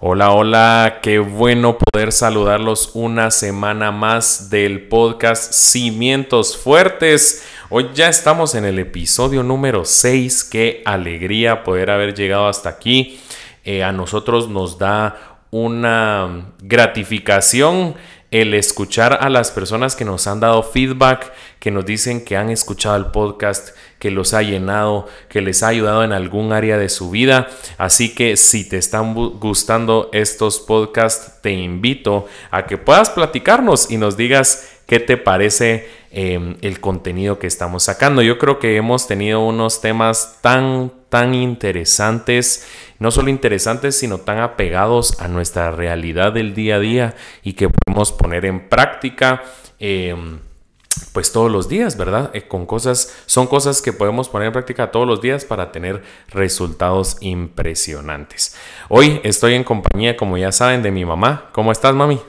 Hola, hola, qué bueno poder saludarlos una semana más del podcast Cimientos Fuertes. Hoy ya estamos en el episodio número 6, qué alegría poder haber llegado hasta aquí. Eh, a nosotros nos da una gratificación el escuchar a las personas que nos han dado feedback, que nos dicen que han escuchado el podcast, que los ha llenado, que les ha ayudado en algún área de su vida. Así que si te están gustando estos podcasts, te invito a que puedas platicarnos y nos digas qué te parece em, el contenido que estamos sacando. Yo creo que hemos tenido unos temas tan, tan interesantes no solo interesantes, sino tan apegados a nuestra realidad del día a día y que podemos poner en práctica. Em, pues todos los días, ¿verdad? Eh, con cosas, son cosas que podemos poner en práctica todos los días para tener resultados impresionantes. Hoy estoy en compañía, como ya saben, de mi mamá. ¿Cómo estás, mami?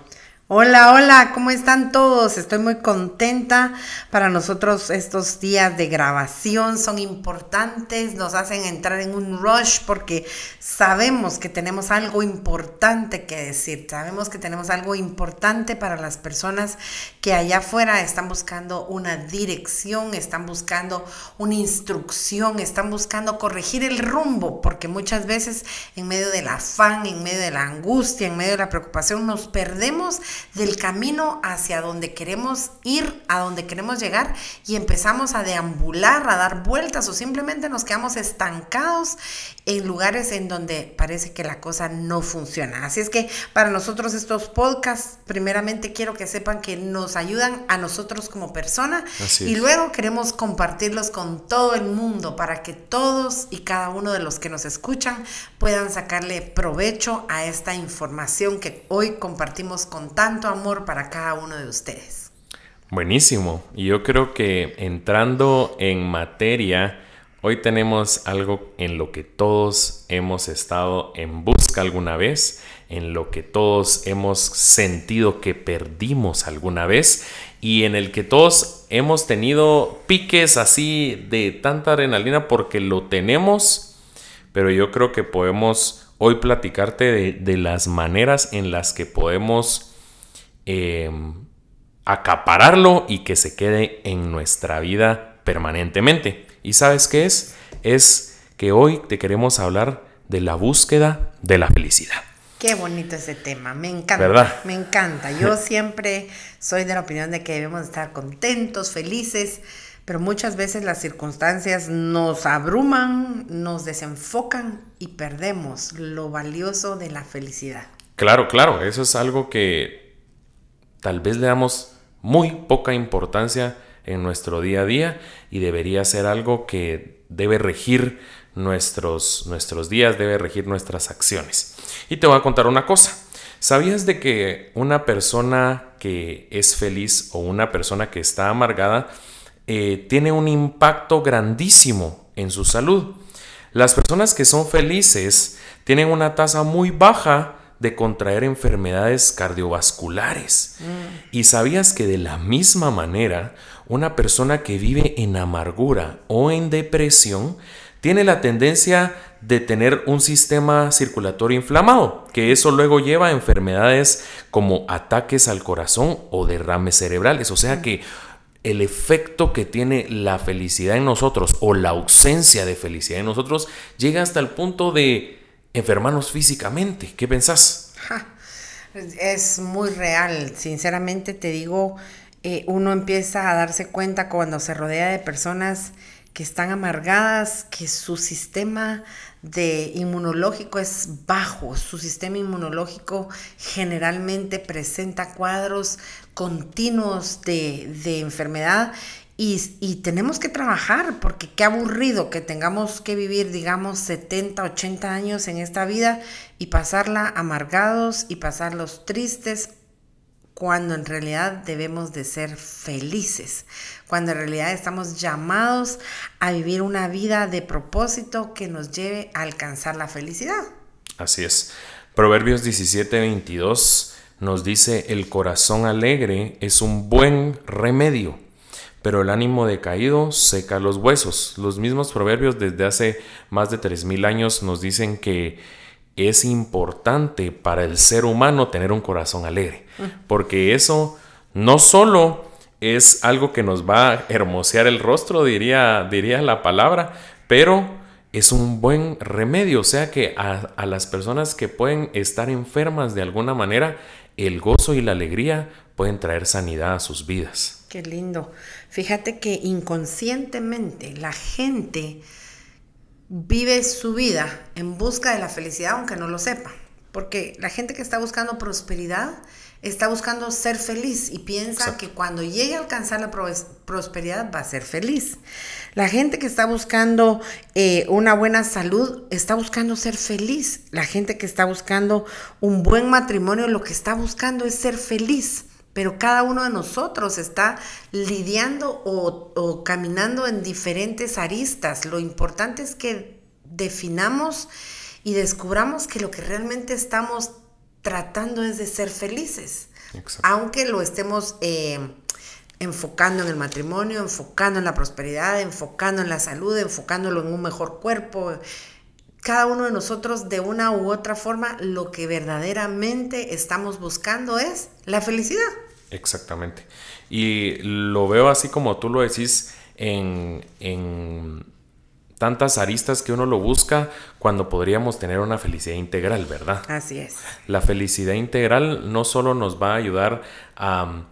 Hola, hola, ¿cómo están todos? Estoy muy contenta. Para nosotros estos días de grabación son importantes, nos hacen entrar en un rush porque sabemos que tenemos algo importante que decir, sabemos que tenemos algo importante para las personas que allá afuera están buscando una dirección, están buscando una instrucción, están buscando corregir el rumbo, porque muchas veces en medio del afán, en medio de la angustia, en medio de la preocupación nos perdemos del camino hacia donde queremos ir, a donde queremos llegar y empezamos a deambular, a dar vueltas o simplemente nos quedamos estancados en lugares en donde parece que la cosa no funciona. Así es que para nosotros estos podcasts, primeramente quiero que sepan que nos ayudan a nosotros como persona y luego queremos compartirlos con todo el mundo para que todos y cada uno de los que nos escuchan puedan sacarle provecho a esta información que hoy compartimos con tanto amor para cada uno de ustedes. Buenísimo. Y yo creo que entrando en materia, hoy tenemos algo en lo que todos hemos estado en busca alguna vez, en lo que todos hemos sentido que perdimos alguna vez y en el que todos hemos tenido piques así de tanta adrenalina porque lo tenemos, pero yo creo que podemos hoy platicarte de, las maneras en las que podemos Em, acapararlo y que se quede en nuestra vida permanentemente. ¿Y sabes qué es? Es que hoy te queremos hablar de la búsqueda de la felicidad. Qué bonito ese tema, me encanta. ¿verdad? Me encanta. Yo siempre soy de la opinión de que debemos estar contentos, felices, pero muchas veces las circunstancias nos abruman, nos desenfocan y perdemos lo valioso de la felicidad. Claro, claro, eso es algo que tal vez le damos muy poca importancia en nuestro día a día y debería ser algo que debe regir nuestros, nuestros días, debe regir nuestras acciones. Y te voy a contar una cosa. ¿Sabías de que una persona que es feliz o una persona que está amargada eh, tiene un impacto grandísimo en su salud? Las personas que son felices tienen una tasa muy baja de contraer enfermedades cardiovasculares. Mm. ¿Y sabías que de la misma manera, una persona que vive en amargura o en depresión tiene la tendencia de tener un sistema circulatorio inflamado, que eso luego lleva a enfermedades como ataques al corazón o derrames cerebrales. O sea mm. que el efecto que tiene la felicidad en nosotros o la ausencia de felicidad en nosotros llega hasta el punto de enfermarnos físicamente. ¿Qué pensás? Es muy real, sinceramente te digo, eh, uno empieza a darse cuenta cuando se rodea de personas que están amargadas, que su sistema de inmunológico es bajo, su sistema inmunológico generalmente presenta cuadros continuos de, de enfermedad y, tenemos que trabajar, porque qué aburrido que tengamos que vivir, digamos, 70, 80 años en esta vida y pasarla amargados y pasarlos tristes, cuando en realidad debemos de ser felices, cuando en realidad estamos llamados a vivir una vida de propósito que nos lleve a alcanzar la felicidad. Así es. Proverbios 17, 22 nos dice, el corazón alegre es un buen remedio, pero el ánimo decaído seca los huesos. Los mismos proverbios desde hace más de 3.000 años nos dicen que es importante para el ser humano tener un corazón alegre, porque eso no solo es algo que nos va a hermosear el rostro, diría, diría la palabra, pero es un buen remedio, o sea que a, a las personas que pueden estar enfermas de alguna manera, el gozo y la alegría pueden traer sanidad a sus vidas. Qué lindo. Fíjate que inconscientemente la gente vive su vida en busca de la felicidad aunque no lo sepa. Porque la gente que está buscando prosperidad está buscando ser feliz y piensa que cuando llegue a alcanzar la prosperidad va a ser feliz. La gente que está buscando eh, una buena salud está buscando ser feliz. La gente que está buscando un buen matrimonio lo que está buscando es ser feliz. Pero cada uno de nosotros está lidiando o, o caminando en diferentes aristas. Lo importante es que definamos y descubramos que lo que realmente estamos tratando es de ser felices. Aunque lo estemos eh, enfocando en el matrimonio, enfocando en la prosperidad, enfocando en la salud, enfocándolo en un mejor cuerpo. Cada uno de nosotros, de una u otra forma, lo que verdaderamente estamos buscando es la felicidad. Exactamente. Y lo veo así como tú lo decís en, en tantas aristas que uno lo busca cuando podríamos tener una felicidad integral, ¿verdad? Así es. La felicidad integral no solo nos va a ayudar a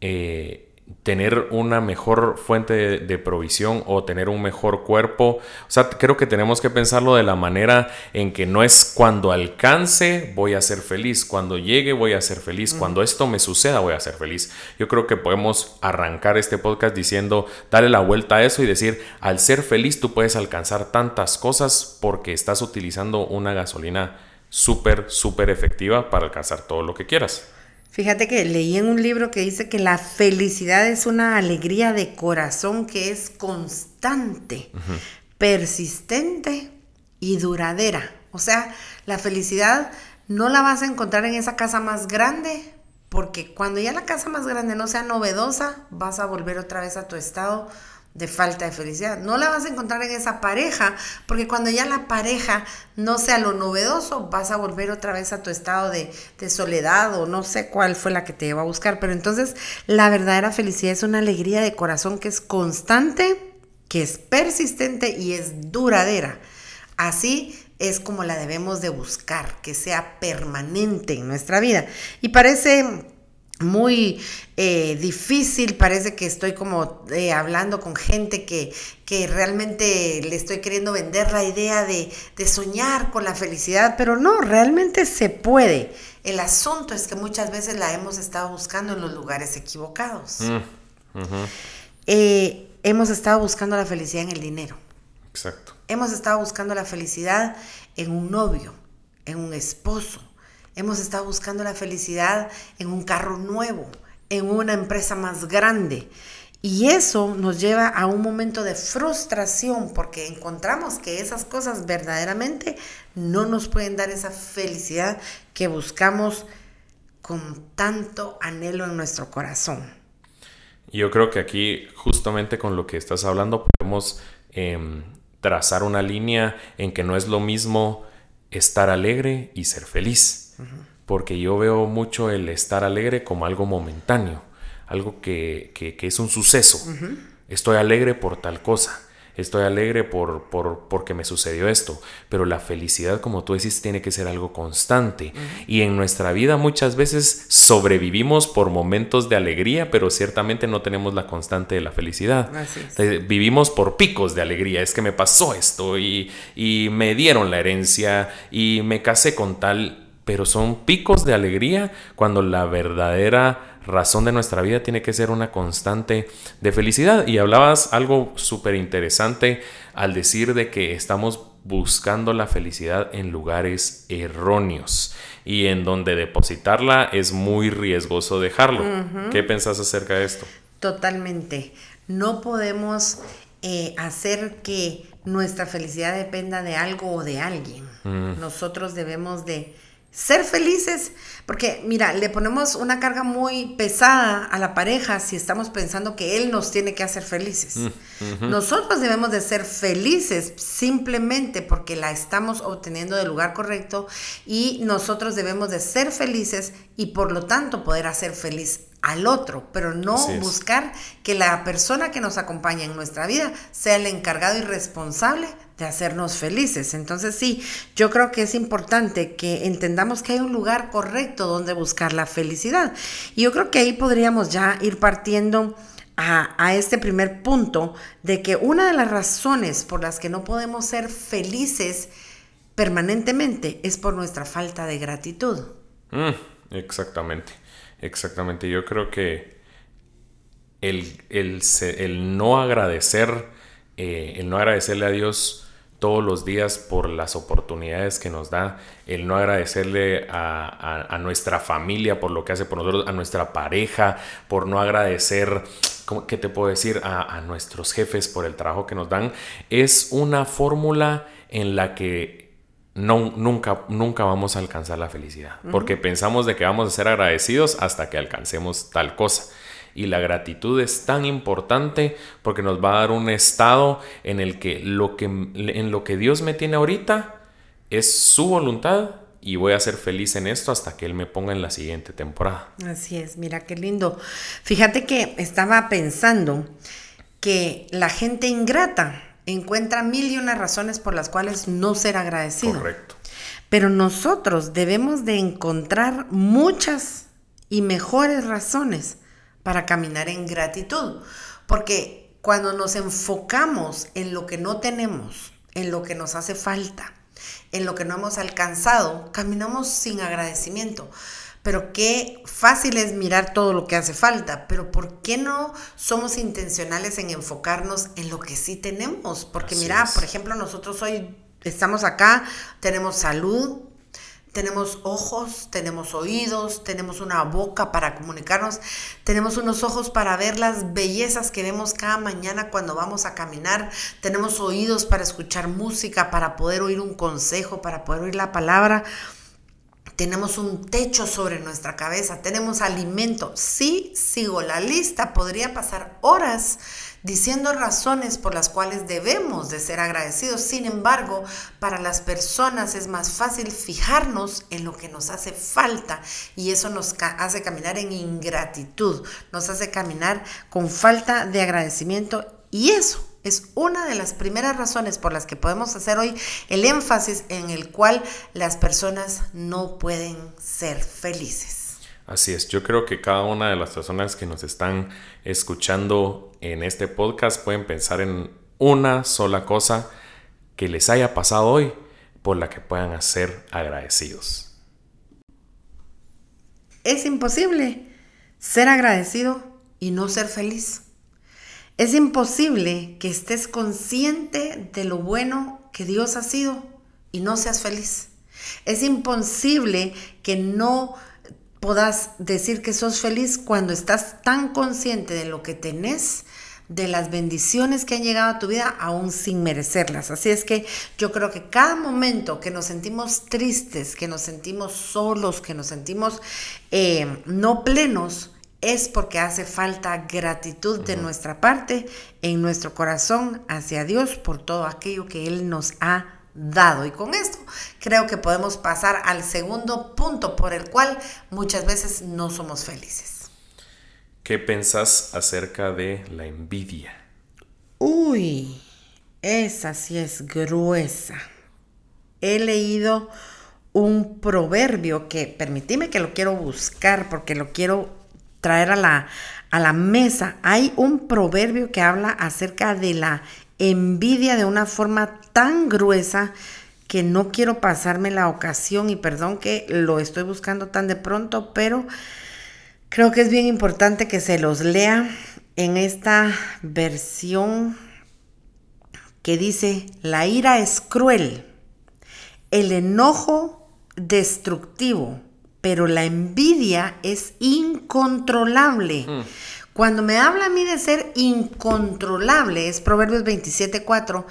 eh, tener una mejor fuente de, provisión o tener un mejor cuerpo. O sea, creo que tenemos que pensarlo de la manera en que no es cuando alcance voy a ser feliz, cuando llegue voy a ser feliz, cuando esto me suceda voy a ser feliz. Yo creo que podemos arrancar este podcast diciendo, darle la vuelta a eso y decir, al ser feliz tú puedes alcanzar tantas cosas porque estás utilizando una gasolina súper, súper efectiva para alcanzar todo lo que quieras. Fíjate que leí en un libro que dice que la felicidad es una alegría de corazón que es constante, persistente y duradera. O sea, la felicidad no la vas a encontrar en esa casa más grande, porque cuando ya la casa más grande no sea novedosa, vas a volver otra vez a tu estado de falta de felicidad. No la vas a encontrar en esa pareja, porque cuando ya la pareja no sea lo novedoso, vas a volver otra vez a tu estado de, soledad o no sé cuál fue la que te llevó a buscar. Pero entonces la verdadera felicidad es una alegría de corazón que es constante, que es persistente y es duradera. Así es como la debemos de buscar, que sea permanente en nuestra vida. Y parece muy eh, difícil, parece que estoy como eh, hablando con gente que, que, realmente le estoy queriendo vender la idea de, soñar con la felicidad, pero no, realmente se puede. El asunto es que muchas veces la hemos estado buscando en los lugares equivocados. Mm, eh, hemos estado buscando la felicidad en el dinero. Exacto. Hemos estado buscando la felicidad en un novio, en un esposo, Hemos estado buscando la felicidad en un carro nuevo, en una empresa más grande. Y eso nos lleva a un momento de frustración porque encontramos que esas cosas verdaderamente no nos pueden dar esa felicidad que buscamos con tanto anhelo en nuestro corazón. Yo creo que aquí, justamente con lo que estás hablando, podemos em, trazar una línea en que no es lo mismo estar alegre y ser feliz porque yo veo mucho el estar alegre como algo momentáneo, algo que, es un suceso. Estoy alegre por tal cosa, estoy alegre por, por, porque me sucedió esto, pero la felicidad, como tú decís, tiene que ser algo constante. Y en nuestra vida muchas veces sobrevivimos por momentos de alegría, pero ciertamente no tenemos la constante de la felicidad. Vivimos por picos de alegría, es que me pasó esto y, y me dieron la herencia y me casé con tal pero son picos de alegría cuando la verdadera razón de nuestra vida tiene que ser una constante de felicidad. Y hablabas algo súper interesante al decir de que estamos buscando la felicidad en lugares erróneos y en donde depositarla es muy riesgoso dejarlo. ¿Qué pensás acerca de esto? Totalmente. No podemos eh, hacer que nuestra felicidad dependa de algo o de alguien. Nosotros debemos de ser felices, porque mira, le ponemos una carga muy pesada a la pareja si estamos pensando que él nos tiene que hacer felices. Mm, Nosotros debemos de ser felices simplemente porque la estamos obteniendo del lugar correcto y nosotros debemos de ser felices y por lo tanto poder hacer feliz al otro, pero no buscar que la persona que nos acompaña en nuestra vida sea el encargado y responsable de hacernos felices. Entonces sí, yo creo que es importante que entendamos que hay un lugar correcto donde buscar la felicidad. Y yo creo que ahí podríamos ya ir partiendo a, a, este primer punto de que una de las razones por las que no podemos ser felices permanentemente es por nuestra falta de gratitud. Mm, exactamente, exactamente. Yo creo que el, el, no agradecer, eh, el no agradecerle a Dios, todos los días por las oportunidades que nos da, el no agradecerle a, nuestra familia por lo que hace por nosotros, a nuestra pareja, por no agradecer, ¿qué te puedo decir? A, nuestros jefes por el trabajo que nos dan, es una fórmula en la que no, nunca, nunca vamos a alcanzar la felicidad, porque pensamos de que vamos a ser agradecidos hasta que alcancemos tal cosa y la gratitud es tan importante porque nos va a dar un estado en el que lo que, en lo que Dios me tiene ahorita es su voluntad y voy a ser feliz en esto hasta que Él me ponga en la siguiente temporada. Así es, mira qué lindo. Fíjate que estaba pensando que la gente ingrata encuentra mil y una razones por las cuales no ser agradecido. Correcto. Pero nosotros debemos de encontrar muchas y mejores razones para caminar en gratitud. Porque cuando nos enfocamos en lo que no tenemos, en lo que nos hace falta, en lo que no hemos alcanzado, caminamos sin agradecimiento. Pero qué fácil es mirar todo lo que hace falta, pero ¿por qué no somos intencionales en enfocarnos en lo que sí tenemos? Porque mira, por ejemplo, nosotros hoy estamos acá, tenemos salud, tenemos ojos, tenemos oídos, tenemos una boca para comunicarnos, tenemos unos ojos para ver las bellezas que vemos cada mañana cuando vamos a caminar, tenemos oídos para escuchar música, para poder oír un consejo, para poder oír la palabra. Tenemos un techo sobre nuestra cabeza, tenemos alimento. Sí, sigo la lista, podría pasar horas diciendo razones por las cuales debemos de ser agradecidos. Sin embargo, para las personas es más fácil fijarnos en lo que nos hace falta y eso nos hace caminar en ingratitud, nos hace caminar con falta de agradecimiento y eso es una de las primeras razones por las que podemos hacer hoy el énfasis en el cual las personas no pueden ser felices. Así es, yo creo que cada una de las personas que nos están escuchando en este podcast pueden pensar en una sola cosa que les haya pasado hoy por la que puedan ser agradecidos. Es imposible ser agradecido y no ser feliz. Es imposible que estés consciente de lo bueno que Dios ha sido y no seas feliz. Es imposible que no puedas decir que sos feliz cuando estás tan consciente de lo que tenés, de las bendiciones que han llegado a tu vida, aún sin merecerlas. Así es que yo creo que cada momento que nos sentimos tristes, que nos sentimos solos, que nos sentimos eh, no plenos, es porque hace falta gratitud de nuestra parte en nuestro corazón hacia Dios por todo aquello que Él nos ha dado. Y con esto creo que podemos pasar al segundo punto por el cual muchas veces no somos felices. ¿Qué pensás acerca de la envidia? Uy, esa sí es gruesa. He leído un proverbio que, permitime que lo quiero buscar porque lo quiero traer a la, a la mesa. Hay un proverbio que habla acerca de la envidia de una forma tan gruesa que no quiero pasarme la ocasión y perdón que lo estoy buscando tan de pronto, pero creo que es bien importante que se los lea en esta versión que dice, la ira es cruel, el enojo destructivo, pero la envidia es incontrolable. Mm. Cuando me habla a mí de ser incontrolable, es Proverbios 27.4,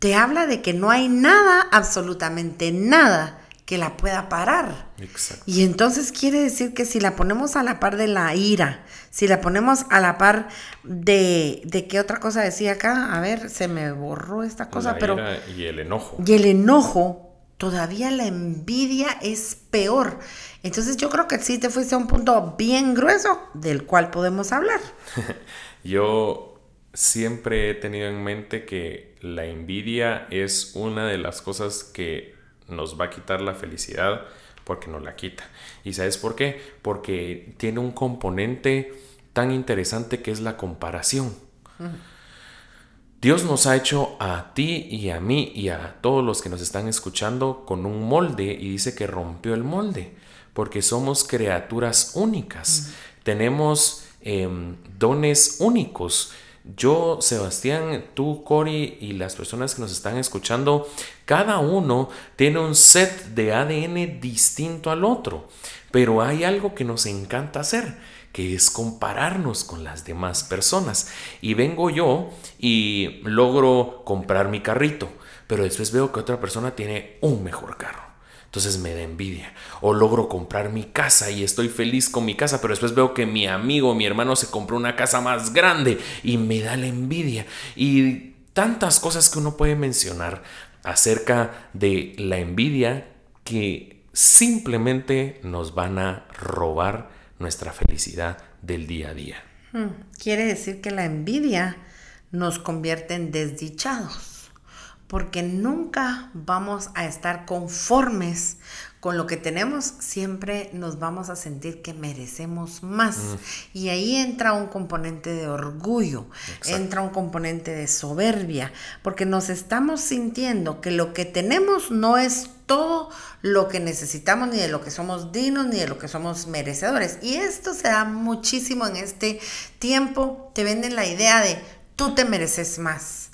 te habla de que no hay nada, absolutamente nada, que la pueda parar. Exacto. Y entonces quiere decir que si la ponemos a la par de la ira, si la ponemos a la par de, de qué otra cosa decía acá, a ver, se me borró esta cosa, La pero... ira y el enojo. Y el enojo, todavía la envidia es peor. Entonces yo creo que sí te fuiste a un punto bien grueso del cual podemos hablar. Yo siempre he tenido en mente que la envidia es una de las cosas que nos va a quitar la felicidad porque nos la quita. ¿Y sabes por qué? Porque tiene un componente tan interesante que es la comparación. Dios nos ha hecho a ti y a mí y a todos los que nos están escuchando con un molde y dice que rompió el molde porque somos criaturas únicas. Tenemos em, dones únicos. Yo, Sebastián, tú, Cory y las personas que nos están escuchando, cada uno tiene un set de ADN distinto al otro, pero hay algo que nos encanta hacer, que es compararnos con las demás personas. Y vengo yo y logro comprar mi carrito, pero después veo que otra persona tiene un mejor carro. Entonces me da envidia. O logro comprar mi casa y estoy feliz con mi casa, pero después veo que mi amigo, mi hermano se compró una casa más grande y me da la envidia. Y tantas cosas que uno puede mencionar acerca de la envidia que simplemente nos van a robar nuestra felicidad del día a día. Hmm, Quiere decir que la envidia nos convierte en desdichados, porque nunca vamos a estar conformes con lo que tenemos, siempre nos vamos a sentir que merecemos más. Y ahí entra un componente de orgullo, Exacto. entra un componente de soberbia, porque nos estamos sintiendo que lo que tenemos no es todo lo que necesitamos, ni de lo que somos dignos, ni de lo que somos merecedores. Y esto se da muchísimo en este tiempo. Te venden la idea de tú te mereces más.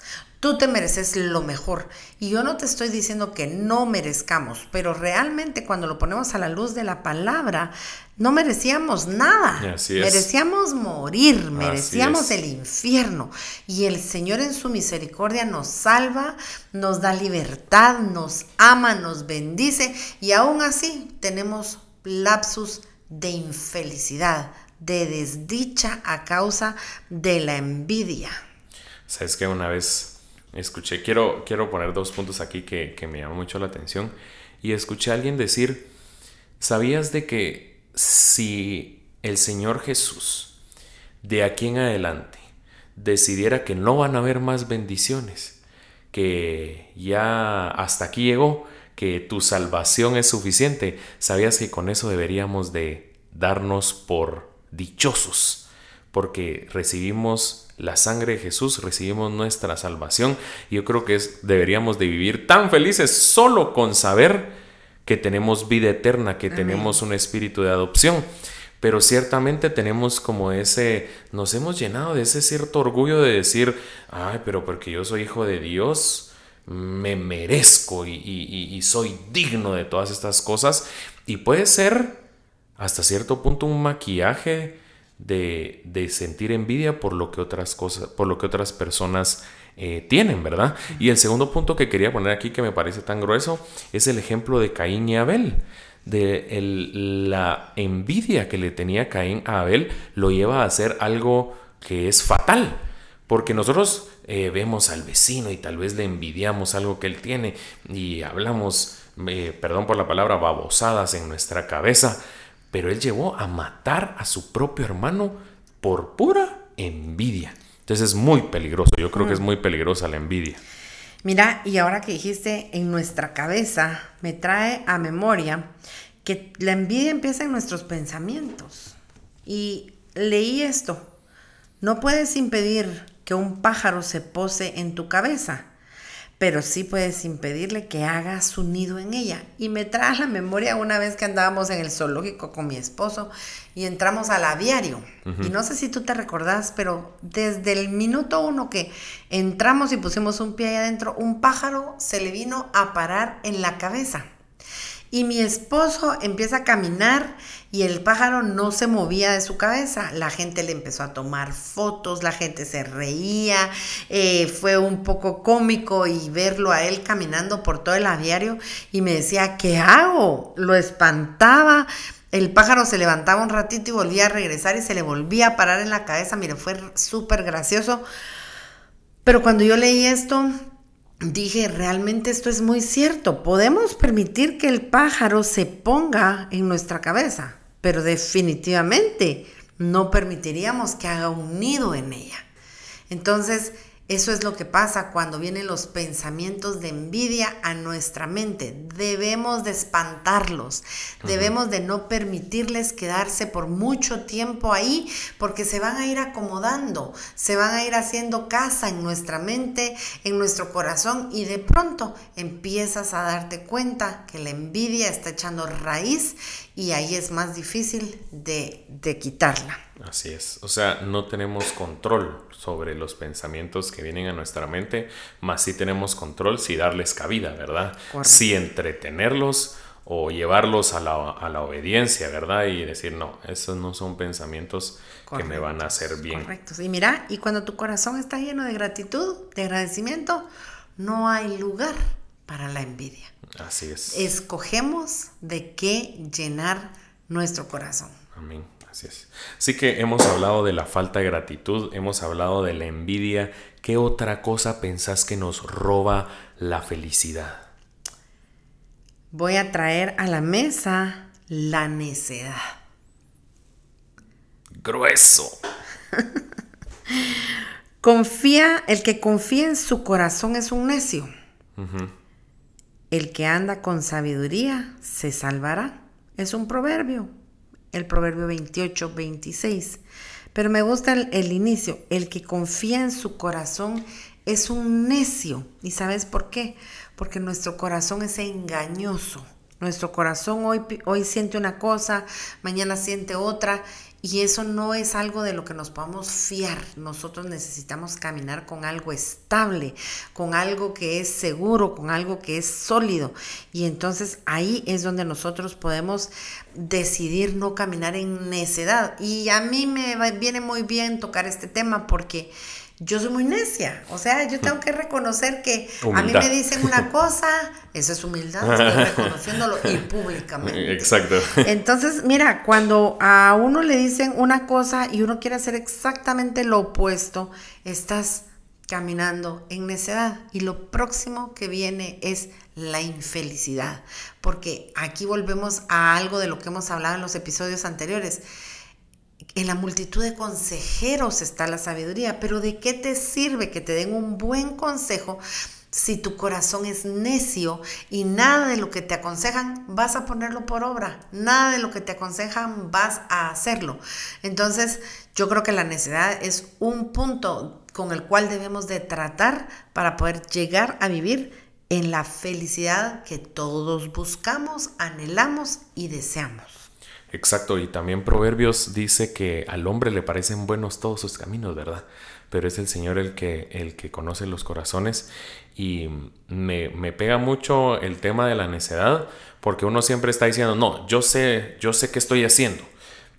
Tú te mereces lo mejor. Y yo no te estoy diciendo que no merezcamos, pero realmente cuando lo ponemos a la luz de la palabra, no merecíamos nada. Así es. Merecíamos morir, merecíamos el infierno. Y el Señor en su misericordia nos salva, nos da libertad, nos ama, nos bendice. Y aún así tenemos lapsus de infelicidad, de desdicha a causa de la envidia. Sabes que una vez escuché, quiero, quiero poner dos puntos aquí que, que me llamó mucho la atención. Y escuché a alguien decir, ¿sabías de que si el Señor Jesús de aquí en adelante decidiera que no van a haber más bendiciones, que ya hasta aquí llegó, que tu salvación es suficiente, sabías que con eso deberíamos de darnos por dichosos, porque recibimos la sangre de Jesús, recibimos nuestra salvación y yo creo que es, deberíamos de vivir tan felices solo con saber que tenemos vida eterna, que tenemos un espíritu de adopción. Pero ciertamente tenemos como ese, nos hemos llenado de ese cierto orgullo de decir, ay, pero porque yo soy hijo de Dios, me merezco y, y- y- y soy digno de todas estas cosas. Y puede ser hasta cierto punto un maquillaje de, de sentir envidia por lo que otras cosas, por lo que otras personas eh, tienen, ¿verdad? Y el segundo punto que quería poner aquí que me parece tan grueso es el ejemplo de Caín y Abel. De el- la envidia que le tenía Caín a Abel lo lleva a hacer algo que es fatal. Porque nosotros eh, vemos al vecino y tal vez le envidiamos algo que él tiene y hablamos, eh, perdón por la palabra, babosadas en nuestra cabeza. Pero él llegó a matar a su propio hermano por pura envidia. Entonces es muy peligroso. Yo creo que es muy peligrosa la envidia. Mira, y ahora que dijiste en nuestra cabeza, me trae a memoria que la envidia empieza en nuestros pensamientos. Y leí esto, no puedes impedir que un pájaro se pose en tu cabeza, pero sí puedes impedirle que haga su nido en ella. Y me trae a la memoria una vez que andábamos en el zoológico con mi esposo y entramos al aviario. Y no sé si tú te recordás, pero desde el minuto uno que entramos y pusimos un pie ahí adentro, un pájaro se le vino a parar en la cabeza. Y mi esposo empieza a caminar y el pájaro no se movía de su cabeza. La gente le empezó a tomar fotos, la gente se reía, eh, fue un poco cómico y verlo a él caminando por todo el aviario y me decía, ¿qué hago? Lo espantaba. El pájaro se levantaba un ratito y volvía a regresar y se le volvía a parar en la cabeza. Mire, fue súper gracioso. Pero cuando yo leí esto, dije, realmente esto es muy cierto. Podemos permitir que el pájaro se ponga en nuestra cabeza, pero definitivamente no permitiríamos que haga un nido en ella. Entonces, eso es lo que pasa cuando vienen los pensamientos de envidia a nuestra mente. Debemos de espantarlos, debemos de no permitirles quedarse por mucho tiempo ahí porque se van a ir acomodando, se van a ir haciendo casa en nuestra mente, en nuestro corazón y de pronto empiezas a darte cuenta que la envidia está echando raíz y ahí es más difícil de, de quitarla. Así es, o sea, no tenemos control sobre los pensamientos que vienen a nuestra mente, más sí tenemos control si darles cabida, ¿verdad? Si entretenerlos o llevarlos a la, a la, obediencia, ¿verdad? Y decir, no, esos no son pensamientos que me van a hacer bien. Correcto. Y mira, y cuando tu corazón está lleno de gratitud, de agradecimiento, no hay lugar para la envidia. Así es. Escogemos de qué llenar nuestro corazón. Amén. Así es. Así que hemos hablado de la falta de gratitud, hemos hablado de la envidia. ¿Qué otra cosa pensás que nos roba la felicidad? Voy a traer a la mesa la necedad. Grueso. confía, el que confía en su corazón es un necio. El que anda con sabiduría se salvará. Es un proverbio el proverbio 28, 26. Pero me gusta el, inicio, el que confía en su corazón es un necio. ¿Y sabes por qué? Porque nuestro corazón es engañoso. Nuestro corazón hoy, hoy siente una cosa, mañana siente otra y eso no es algo de lo que nos podamos fiar. Nosotros necesitamos caminar con algo estable, con algo que es seguro, con algo que es sólido. Y entonces ahí es donde nosotros podemos decidir no caminar en necedad. Y a mí me viene muy bien tocar este tema porque yo soy muy necia. O sea, yo tengo que reconocer que a mí me dicen una cosa, eso es humildad, estoy reconociéndolo y públicamente. Exacto. Entonces, mira, cuando a uno le dicen una cosa y uno quiere hacer exactamente lo opuesto, estás caminando en necedad. Y lo próximo que viene es la infelicidad. Porque aquí volvemos a algo de lo que hemos hablado en los episodios anteriores en la multitud de consejeros está la sabiduría, pero ¿de qué te sirve que te den un buen consejo si tu corazón es necio y nada de lo que te aconsejan vas a ponerlo por obra, nada de lo que te aconsejan vas a hacerlo. Entonces, yo creo que la necedad es un punto con el cual debemos de tratar para poder llegar a vivir en la felicidad que todos buscamos, anhelamos y deseamos. Exacto, y también Proverbios dice que al hombre le parecen buenos todos sus caminos, ¿verdad? Pero es el Señor el que, el que conoce los corazones y me, pega mucho el tema de la necedad porque uno siempre está diciendo, no, yo sé, yo sé qué estoy haciendo,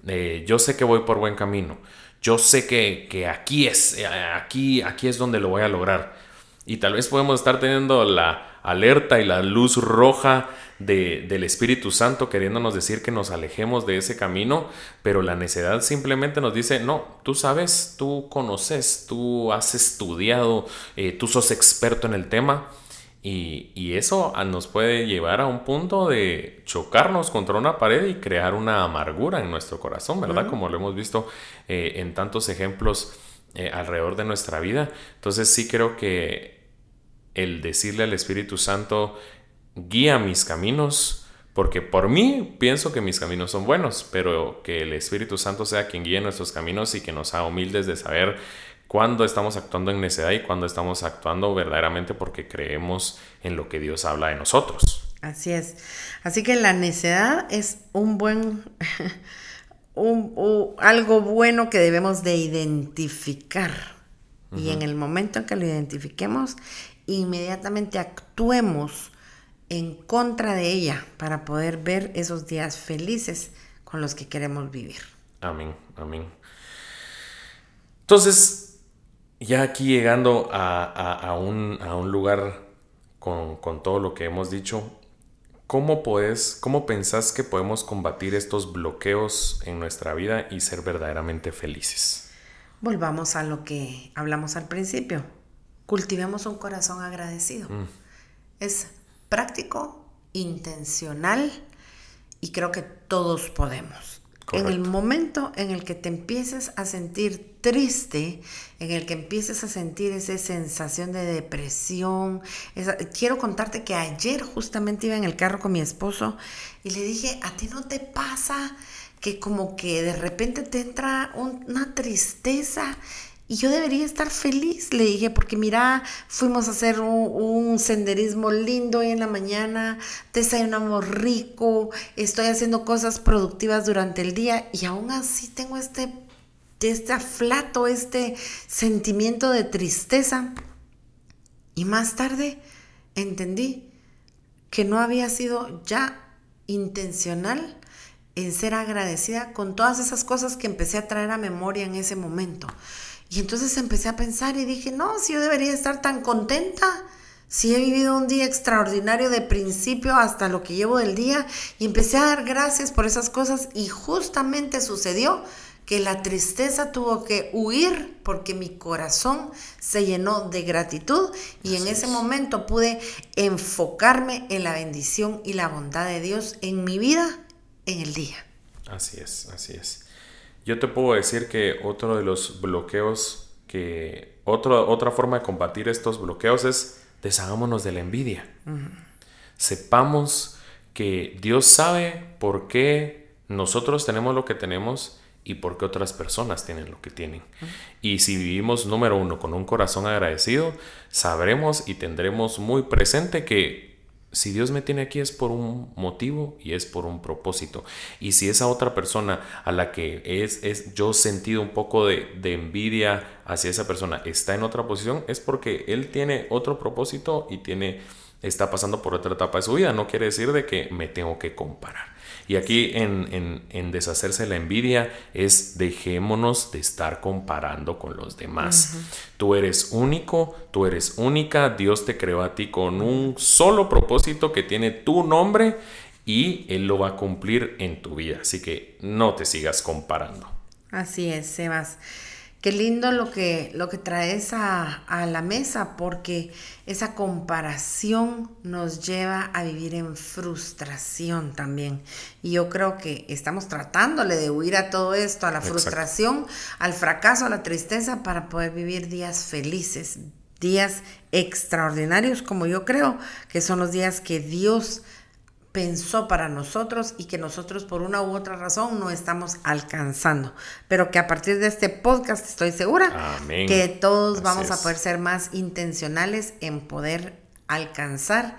eh, yo sé que voy por buen camino, yo sé que, que aquí es, eh, aquí, aquí es donde lo voy a lograr. Y tal vez podemos estar teniendo la alerta y la luz roja del Espíritu Santo queriéndonos decir que nos alejemos de ese camino, pero la necedad simplemente nos dice, no, tú sabes, tú conoces, tú has estudiado, eh, tú sos experto en el tema. Y, eso nos puede llevar a un punto de chocarnos contra una pared y crear una amargura en nuestro corazón, ¿verdad? Como lo hemos visto eh, en tantos ejemplos eh, alrededor de nuestra vida. Entonces sí creo que el decirle al Espíritu Santo, guía mis caminos, porque por mí pienso que mis caminos son buenos, pero que el Espíritu Santo sea quien guíe nuestros caminos y que nos haga humildes de saber cuándo estamos actuando en necedad y cuándo estamos actuando verdaderamente porque creemos en lo que Dios habla de nosotros. Así es. Así que la necedad es un buen, un, algo bueno que debemos de identificar. Y en el momento en que lo identifiquemos, inmediatamente actuemos en contra de ella para poder ver esos días felices con los que queremos vivir. Amén, amén. Entonces, ya aquí llegando a, un, lugar con, con, todo lo que hemos dicho, ¿cómo, puedes, ¿cómo pensás que podemos combatir estos bloqueos en nuestra vida y ser verdaderamente felices? Volvamos a lo que hablamos al principio. Cultivemos un corazón agradecido. Mm. Es práctico, intencional y creo que todos podemos. En el momento en el que te empieces a sentir triste, en el que empieces a sentir esa sensación de depresión, quiero contarte que ayer justamente iba en el carro con mi esposo y le dije, ¿a ti no te pasa que como que de repente te entra una tristeza y yo debería estar feliz, le dije, porque mira, fuimos a hacer un, senderismo lindo hoy en la mañana, desayunamos rico, estoy haciendo cosas productivas durante el día y aún así tengo este, este aflato, este sentimiento de tristeza. Y más tarde entendí que no había sido ya intencional en ser agradecida con todas esas cosas que empecé a traer a memoria en ese momento. Y entonces empecé a pensar y dije, no, si yo debería estar tan contenta, si he vivido un día extraordinario de principio hasta lo que llevo del día, y empecé a dar gracias por esas cosas y justamente sucedió que la tristeza tuvo que huir porque mi corazón se llenó de gratitud y en ese momento pude enfocarme en la bendición y la bondad de Dios en mi vida en el día. Así es, así es. Yo te puedo decir que otro de los bloqueos que otra forma de combatir estos bloqueos es deshagámonos de la envidia. Sepamos que Dios sabe por qué nosotros tenemos lo que tenemos y por qué otras personas tienen lo que tienen. Y si vivimos, número uno, con un corazón agradecido, sabremos y tendremos muy presente que si Dios me tiene aquí es por un motivo y es por un propósito. Y si esa otra persona a la que es, es yo sentido un poco de, de, envidia hacia esa persona está en otra posición, es porque él tiene otro propósito y tiene, está pasando por otra etapa de su vida. No quiere decir de que me tengo que comparar. Y aquí en, deshacerse la envidia es dejémonos de estar comparando con los demás. Tú eres único, tú eres única, Dios te creó a ti con un solo propósito que tiene tu nombre y Él lo va a cumplir en tu vida. Así que no te sigas comparando. Así es, Sebas. Qué lindo lo que, lo que traes a, la mesa, porque esa comparación nos lleva a vivir en frustración también. Y yo creo que estamos tratándole de huir a todo esto, a la frustración, al fracaso, a la tristeza, para poder vivir días felices, días extraordinarios, como yo creo que son los días que Dios pensó para nosotros y que nosotros por una u otra razón no estamos alcanzando. Pero que a partir de este podcast estoy segura que todos vamos a poder ser más intencionales en poder alcanzar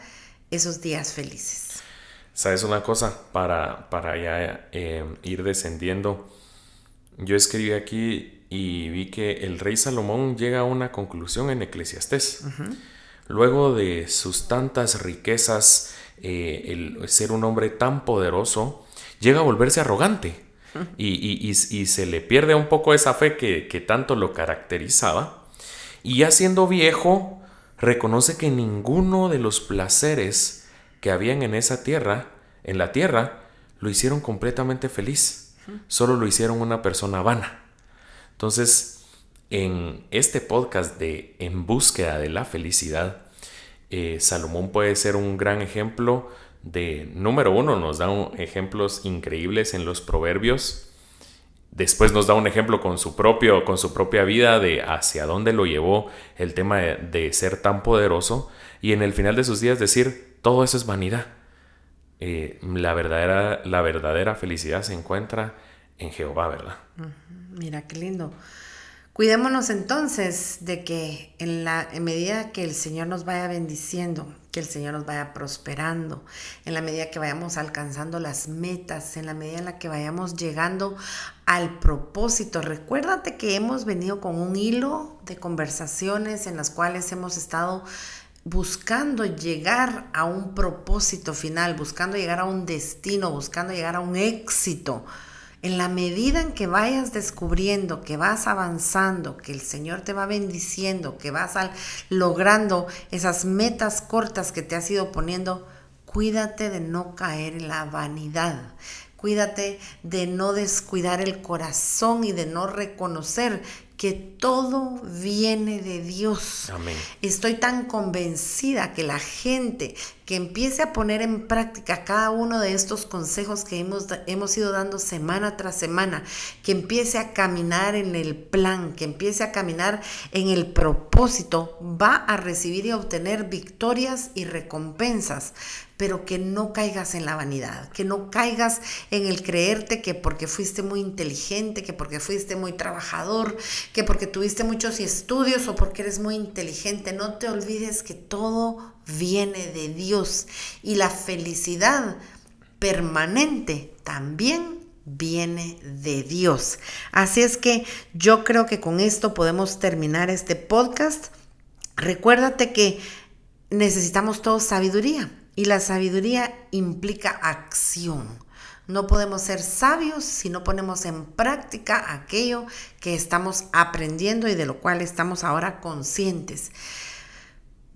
esos días felices. ¿Sabes una cosa? Para, para ya eh, ir descendiendo, yo escribí aquí y vi que el rey Salomón llega a una conclusión en Eclesiastés. Luego de sus tantas riquezas, eh, el ser un hombre tan poderoso, llega a volverse arrogante y, se le pierde un poco esa fe que, tanto lo caracterizaba. Y ya siendo viejo, reconoce que ninguno de los placeres que habían en esa tierra, en la tierra, lo hicieron completamente feliz. Solo lo hicieron una persona vana. Entonces, en este podcast de En búsqueda de la felicidad, eh, Salomón puede ser un gran ejemplo de, número uno, nos da ejemplos increíbles en los proverbios. Después nos da un ejemplo con su, propio, con su propia vida de hacia dónde lo llevó el tema de, ser tan poderoso. Y en el final de sus días decir, todo eso es vanidad. Eh, la, verdadera, la verdadera felicidad se encuentra en Jehová, ¿verdad? Mira, qué lindo. Cuidémonos entonces de que en la medida que el Señor nos vaya bendiciendo, que el Señor nos vaya prosperando, en la medida que vayamos alcanzando las metas, en la medida en la que vayamos llegando al propósito. Recuérdate que hemos venido con un hilo de conversaciones en las cuales hemos estado buscando llegar a un propósito final, buscando llegar a un destino, buscando llegar a un éxito. En la medida en que vayas descubriendo, que vas avanzando, que el Señor te va bendiciendo, que vas logrando esas metas cortas que te has ido poniendo, cuídate de no caer en la vanidad. Cuídate de no descuidar el corazón y de no reconocer que todo viene de Dios. Amén. Estoy tan convencida que la gente que empiece a poner en práctica cada uno de estos consejos que hemos, hemos ido dando semana tras semana, que empiece a caminar en el plan, que empiece a caminar en el propósito, va a recibir y obtener victorias y recompensas pero que no caigas en la vanidad, que no caigas en el creerte que porque fuiste muy inteligente, que porque fuiste muy trabajador, que porque tuviste muchos estudios o porque eres muy inteligente, no te olvides que todo viene de Dios y la felicidad permanente también viene de Dios. Así es que yo creo que con esto podemos terminar este podcast. Recuérdate que necesitamos todos sabiduría y la sabiduría implica acción. No podemos ser sabios si no ponemos en práctica aquello que estamos aprendiendo y de lo cual estamos ahora conscientes.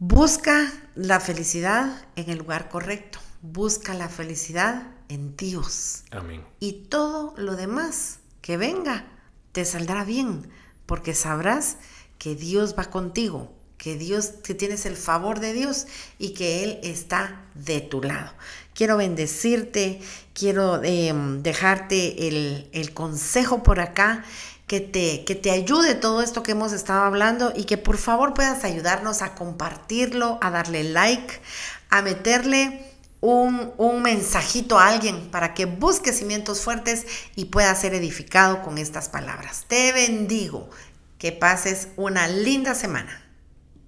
Busca la felicidad en el lugar correcto. Busca la felicidad en Dios. Amén. Y todo lo demás que venga te saldrá bien, porque sabrás que Dios va contigo, que Dios, que tienes el favor de Dios y que Él está de tu lado. Quiero bendecirte, quiero em, dejarte el, el consejo por acá que te, que te ayude todo esto que hemos estado hablando y que por favor puedas ayudarnos a compartirlo, a darle like, a meterle un, un, mensajito a alguien para que busque cimientos fuertes y pueda ser edificado con estas palabras. Te bendigo. Que pases una linda semana.